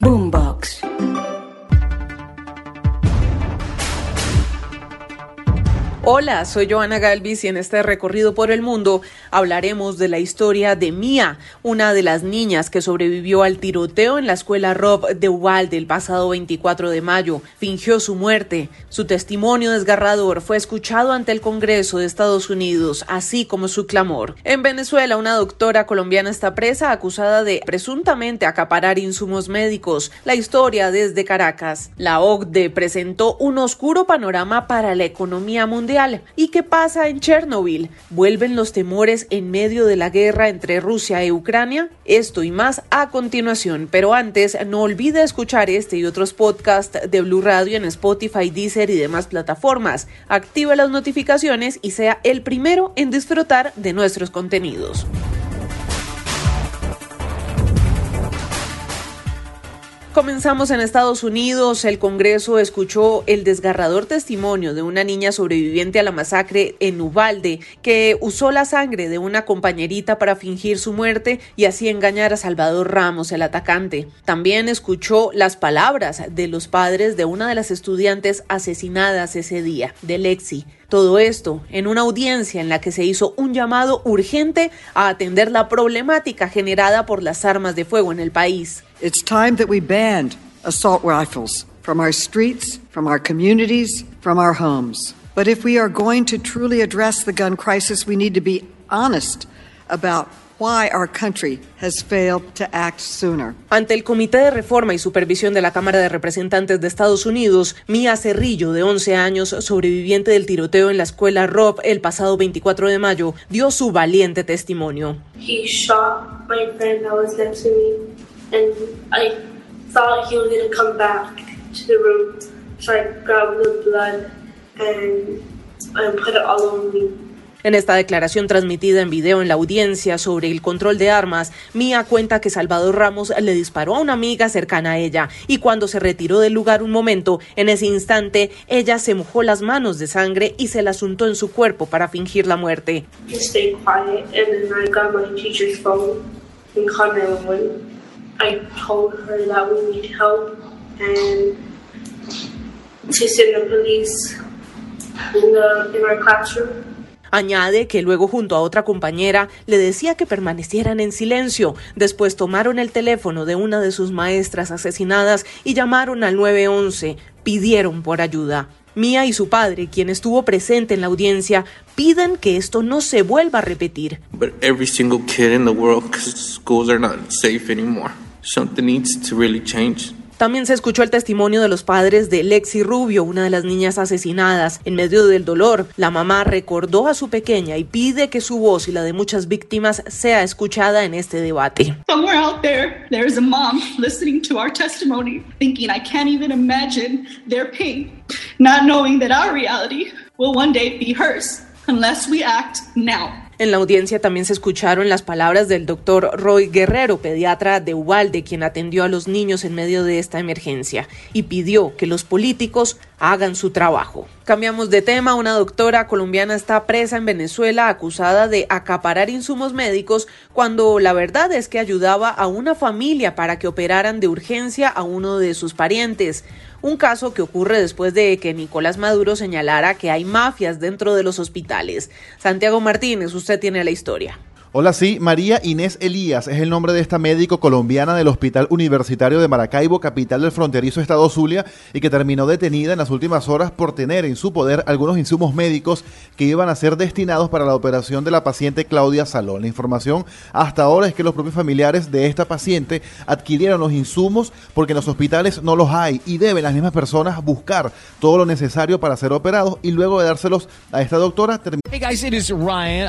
Boombox. Hola, soy Joana Galvis y en este recorrido por el mundo hablaremos de la historia de Mia, una de las niñas que sobrevivió al tiroteo en la escuela Rob de Uvalde el pasado 24 de mayo. Fingió su muerte. Su testimonio desgarrador fue escuchado ante el Congreso de Estados Unidos, así como su clamor. En Venezuela, una doctora colombiana está presa acusada de presuntamente acaparar insumos médicos. La historia desde Caracas. La OCDE presentó un oscuro panorama para la economía mundial ¿Y qué pasa en Chernobyl? ¿Vuelven los temores en medio de la guerra entre Rusia y Ucrania? Esto y más a continuación, pero antes no olvide escuchar este y otros podcasts de Blue Radio en Spotify, Deezer y demás plataformas. Active las notificaciones y sea el primero en disfrutar de nuestros contenidos. Comenzamos en Estados Unidos. El Congreso escuchó el desgarrador testimonio de una niña sobreviviente a la masacre en Uvalde que usó la sangre de una compañerita para fingir su muerte y así engañar a Salvador Ramos, el atacante. También escuchó las palabras de los padres de una de las estudiantes asesinadas ese día, de Lexi. Todo esto en una audiencia en la que se hizo un llamado urgente a atender la problemática generada por las armas de fuego en el país. It's time that we banned assault rifles from our streets, from our communities, from our homes. But if we are going to truly address the gun crisis, we need to be honest about why our country has failed to act sooner. Ante el Comité de Reforma y Supervisión de la Cámara de Representantes de Estados Unidos, Mia Cerrillo, de 11 años, sobreviviente del tiroteo en la escuela Rob el pasado 24 de mayo, dio su valiente testimonio. He shot my friend that was next to me, and I thought he was going to come back to the room, so I grabbed the blood and, and put it all over me. En esta declaración transmitida en video en la audiencia sobre el control de armas, Mía cuenta que Salvador Ramos le disparó a una amiga cercana a ella y cuando se retiró del lugar un momento, en ese instante, ella se mojó las manos de sangre y se las untó en su cuerpo para fingir la muerte. I told her that we need help and to send the police in, the, in our classroom. Añade que luego junto a otra compañera le decía que permanecieran en silencio. Después tomaron el teléfono de una de sus maestras asesinadas y llamaron al 911. Pidieron por ayuda. Mía y su padre, quien estuvo presente en la audiencia, piden que esto no se vuelva a repetir. But every single kid in the world, schools are not safe anymore. Something needs to really change. También se escuchó el testimonio de los padres de Lexi Rubio, una de las niñas asesinadas. En medio del dolor, la mamá recordó a su pequeña y pide que su voz y la de muchas víctimas sea escuchada en este debate. Somewhere out there, there is a mom listening to our testimony, thinking I can't even imagine their pain, not knowing that our reality will one day be hers unless we act now. En la audiencia también se escucharon las palabras del doctor Roy Guerrero, pediatra de Ubalde, quien atendió a los niños en medio de esta emergencia y pidió que los políticos hagan su trabajo. Cambiamos de tema, una doctora colombiana está presa en Venezuela acusada de acaparar insumos médicos cuando la verdad es que ayudaba a una familia para que operaran de urgencia a uno de sus parientes un caso que ocurre después de que Nicolás Maduro señalara que hay mafias dentro de los hospitales. Santiago Martínez, usted tiene la historia. Hola, sí, María Inés Elías es el nombre de esta médico colombiana del Hospital Universitario de Maracaibo, capital del fronterizo estado Zulia, y que terminó detenida en las últimas horas por tener en su poder algunos insumos médicos que iban a ser destinados para la operación de la paciente Claudia Salón. La información hasta ahora es que los propios familiares de esta paciente adquirieron los insumos porque en los hospitales no los hay y deben las mismas personas buscar todo lo necesario para ser operados y luego de dárselos a esta doctora. Hey guys, Ryan.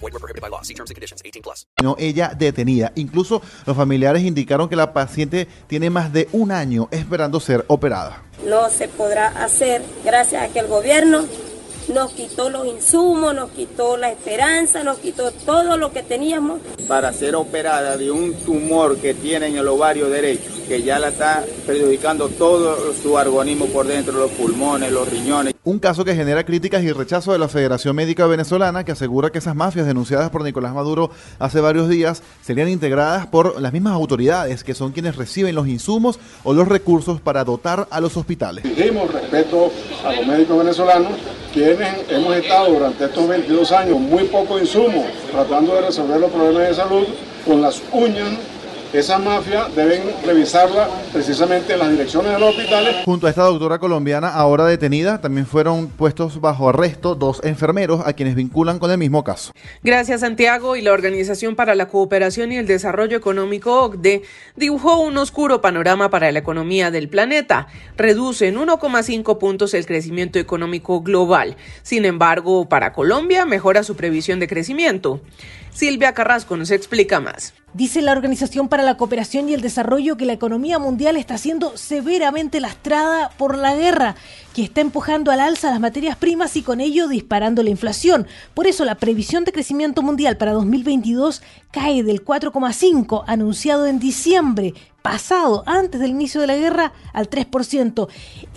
Void were prohibited by law. See terms and conditions. 18 plus. No, ella detenida. Incluso los familiares indicaron que la paciente tiene más de un año esperando ser operada. No se podrá hacer gracias a que el gobierno nos quitó los insumos, nos quitó la esperanza, nos quitó todo lo que teníamos. Para ser operada de un tumor que tiene en el ovario derecho, que ya la está perjudicando todo su organismo por dentro, los pulmones, los riñones. Un caso que genera críticas y rechazo de la Federación Médica Venezolana, que asegura que esas mafias denunciadas por Nicolás Maduro hace varios días serían integradas por las mismas autoridades, que son quienes reciben los insumos o los recursos para dotar a los hospitales. Exigimos respeto a los médicos venezolanos, quienes hemos estado durante estos 22 años muy poco insumos, tratando de resolver los problemas de salud con las uñas esa mafia deben revisarla precisamente en las direcciones de los hospitales. Junto a esta doctora colombiana ahora detenida, también fueron puestos bajo arresto dos enfermeros a quienes vinculan con el mismo caso. Gracias Santiago y la Organización para la Cooperación y el Desarrollo Económico OCDE dibujó un oscuro panorama para la economía del planeta. Reduce en 1,5 puntos el crecimiento económico global. Sin embargo, para Colombia mejora su previsión de crecimiento. Silvia Carrasco nos explica más. Dice la Organización para la Cooperación y el Desarrollo que la economía mundial está siendo severamente lastrada por la guerra, que está empujando al alza las materias primas y con ello disparando la inflación. Por eso la previsión de crecimiento mundial para 2022 cae del 4,5 anunciado en diciembre pasado, antes del inicio de la guerra, al 3%.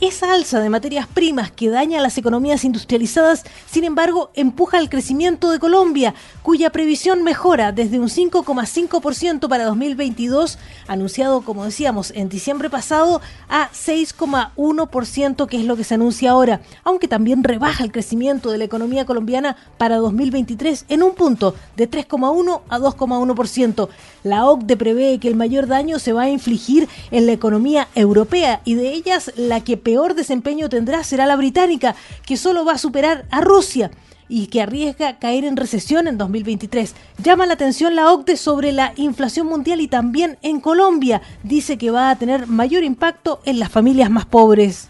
Esa alza de materias primas que daña a las economías industrializadas, sin embargo, empuja el crecimiento de Colombia, cuya previsión mejora desde un 5,5% para 2022, anunciado, como decíamos, en diciembre pasado, a 6,1%, que es lo que se anuncia ahora, aunque también rebaja el crecimiento de la economía colombiana para 2023 en un punto, de 3,1 a 2,1%. La OCDE prevé que el mayor daño se va a infligir en la economía europea y de ellas la que peor desempeño tendrá será la británica, que solo va a superar a Rusia y que arriesga caer en recesión en 2023. Llama la atención la OCDE sobre la inflación mundial y también en Colombia. Dice que va a tener mayor impacto en las familias más pobres.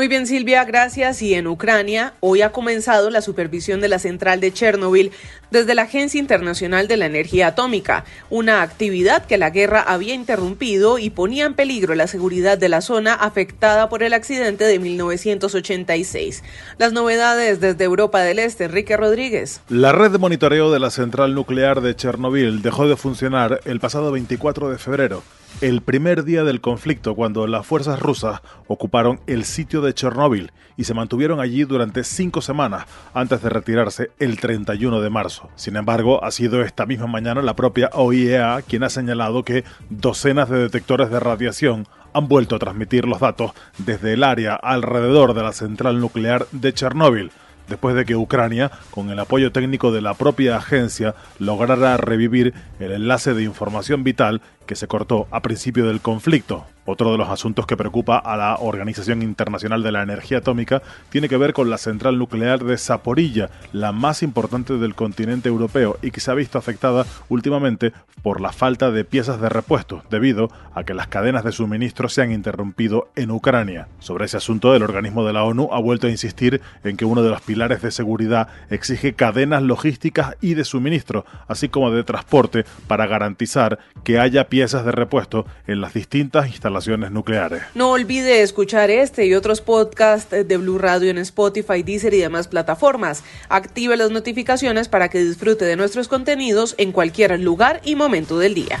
Muy bien, Silvia, gracias. Y en Ucrania, hoy ha comenzado la supervisión de la central de Chernobyl desde la Agencia Internacional de la Energía Atómica, una actividad que la guerra había interrumpido y ponía en peligro la seguridad de la zona afectada por el accidente de 1986. Las novedades desde Europa del Este, Enrique Rodríguez. La red de monitoreo de la central nuclear de Chernobyl dejó de funcionar el pasado 24 de febrero el primer día del conflicto cuando las fuerzas rusas ocuparon el sitio de Chernóbil y se mantuvieron allí durante cinco semanas antes de retirarse el 31 de marzo. Sin embargo, ha sido esta misma mañana la propia OIEA quien ha señalado que docenas de detectores de radiación han vuelto a transmitir los datos desde el área alrededor de la central nuclear de Chernóbil después de que Ucrania, con el apoyo técnico de la propia agencia, lograra revivir el enlace de información vital que se cortó a principio del conflicto. Otro de los asuntos que preocupa a la Organización Internacional de la Energía Atómica tiene que ver con la central nuclear de Zaporilla, la más importante del continente europeo y que se ha visto afectada últimamente por la falta de piezas de repuesto, debido a que las cadenas de suministro se han interrumpido en Ucrania. Sobre ese asunto, el organismo de la ONU ha vuelto a insistir en que uno de los pilares de seguridad exige cadenas logísticas y de suministro, así como de transporte, para garantizar que haya piezas de repuesto en las distintas instalaciones nucleares. No olvide escuchar este y otros podcasts de Blue Radio en Spotify, Deezer y demás plataformas. Active las notificaciones para que disfrute de nuestros contenidos en cualquier lugar y momento del día.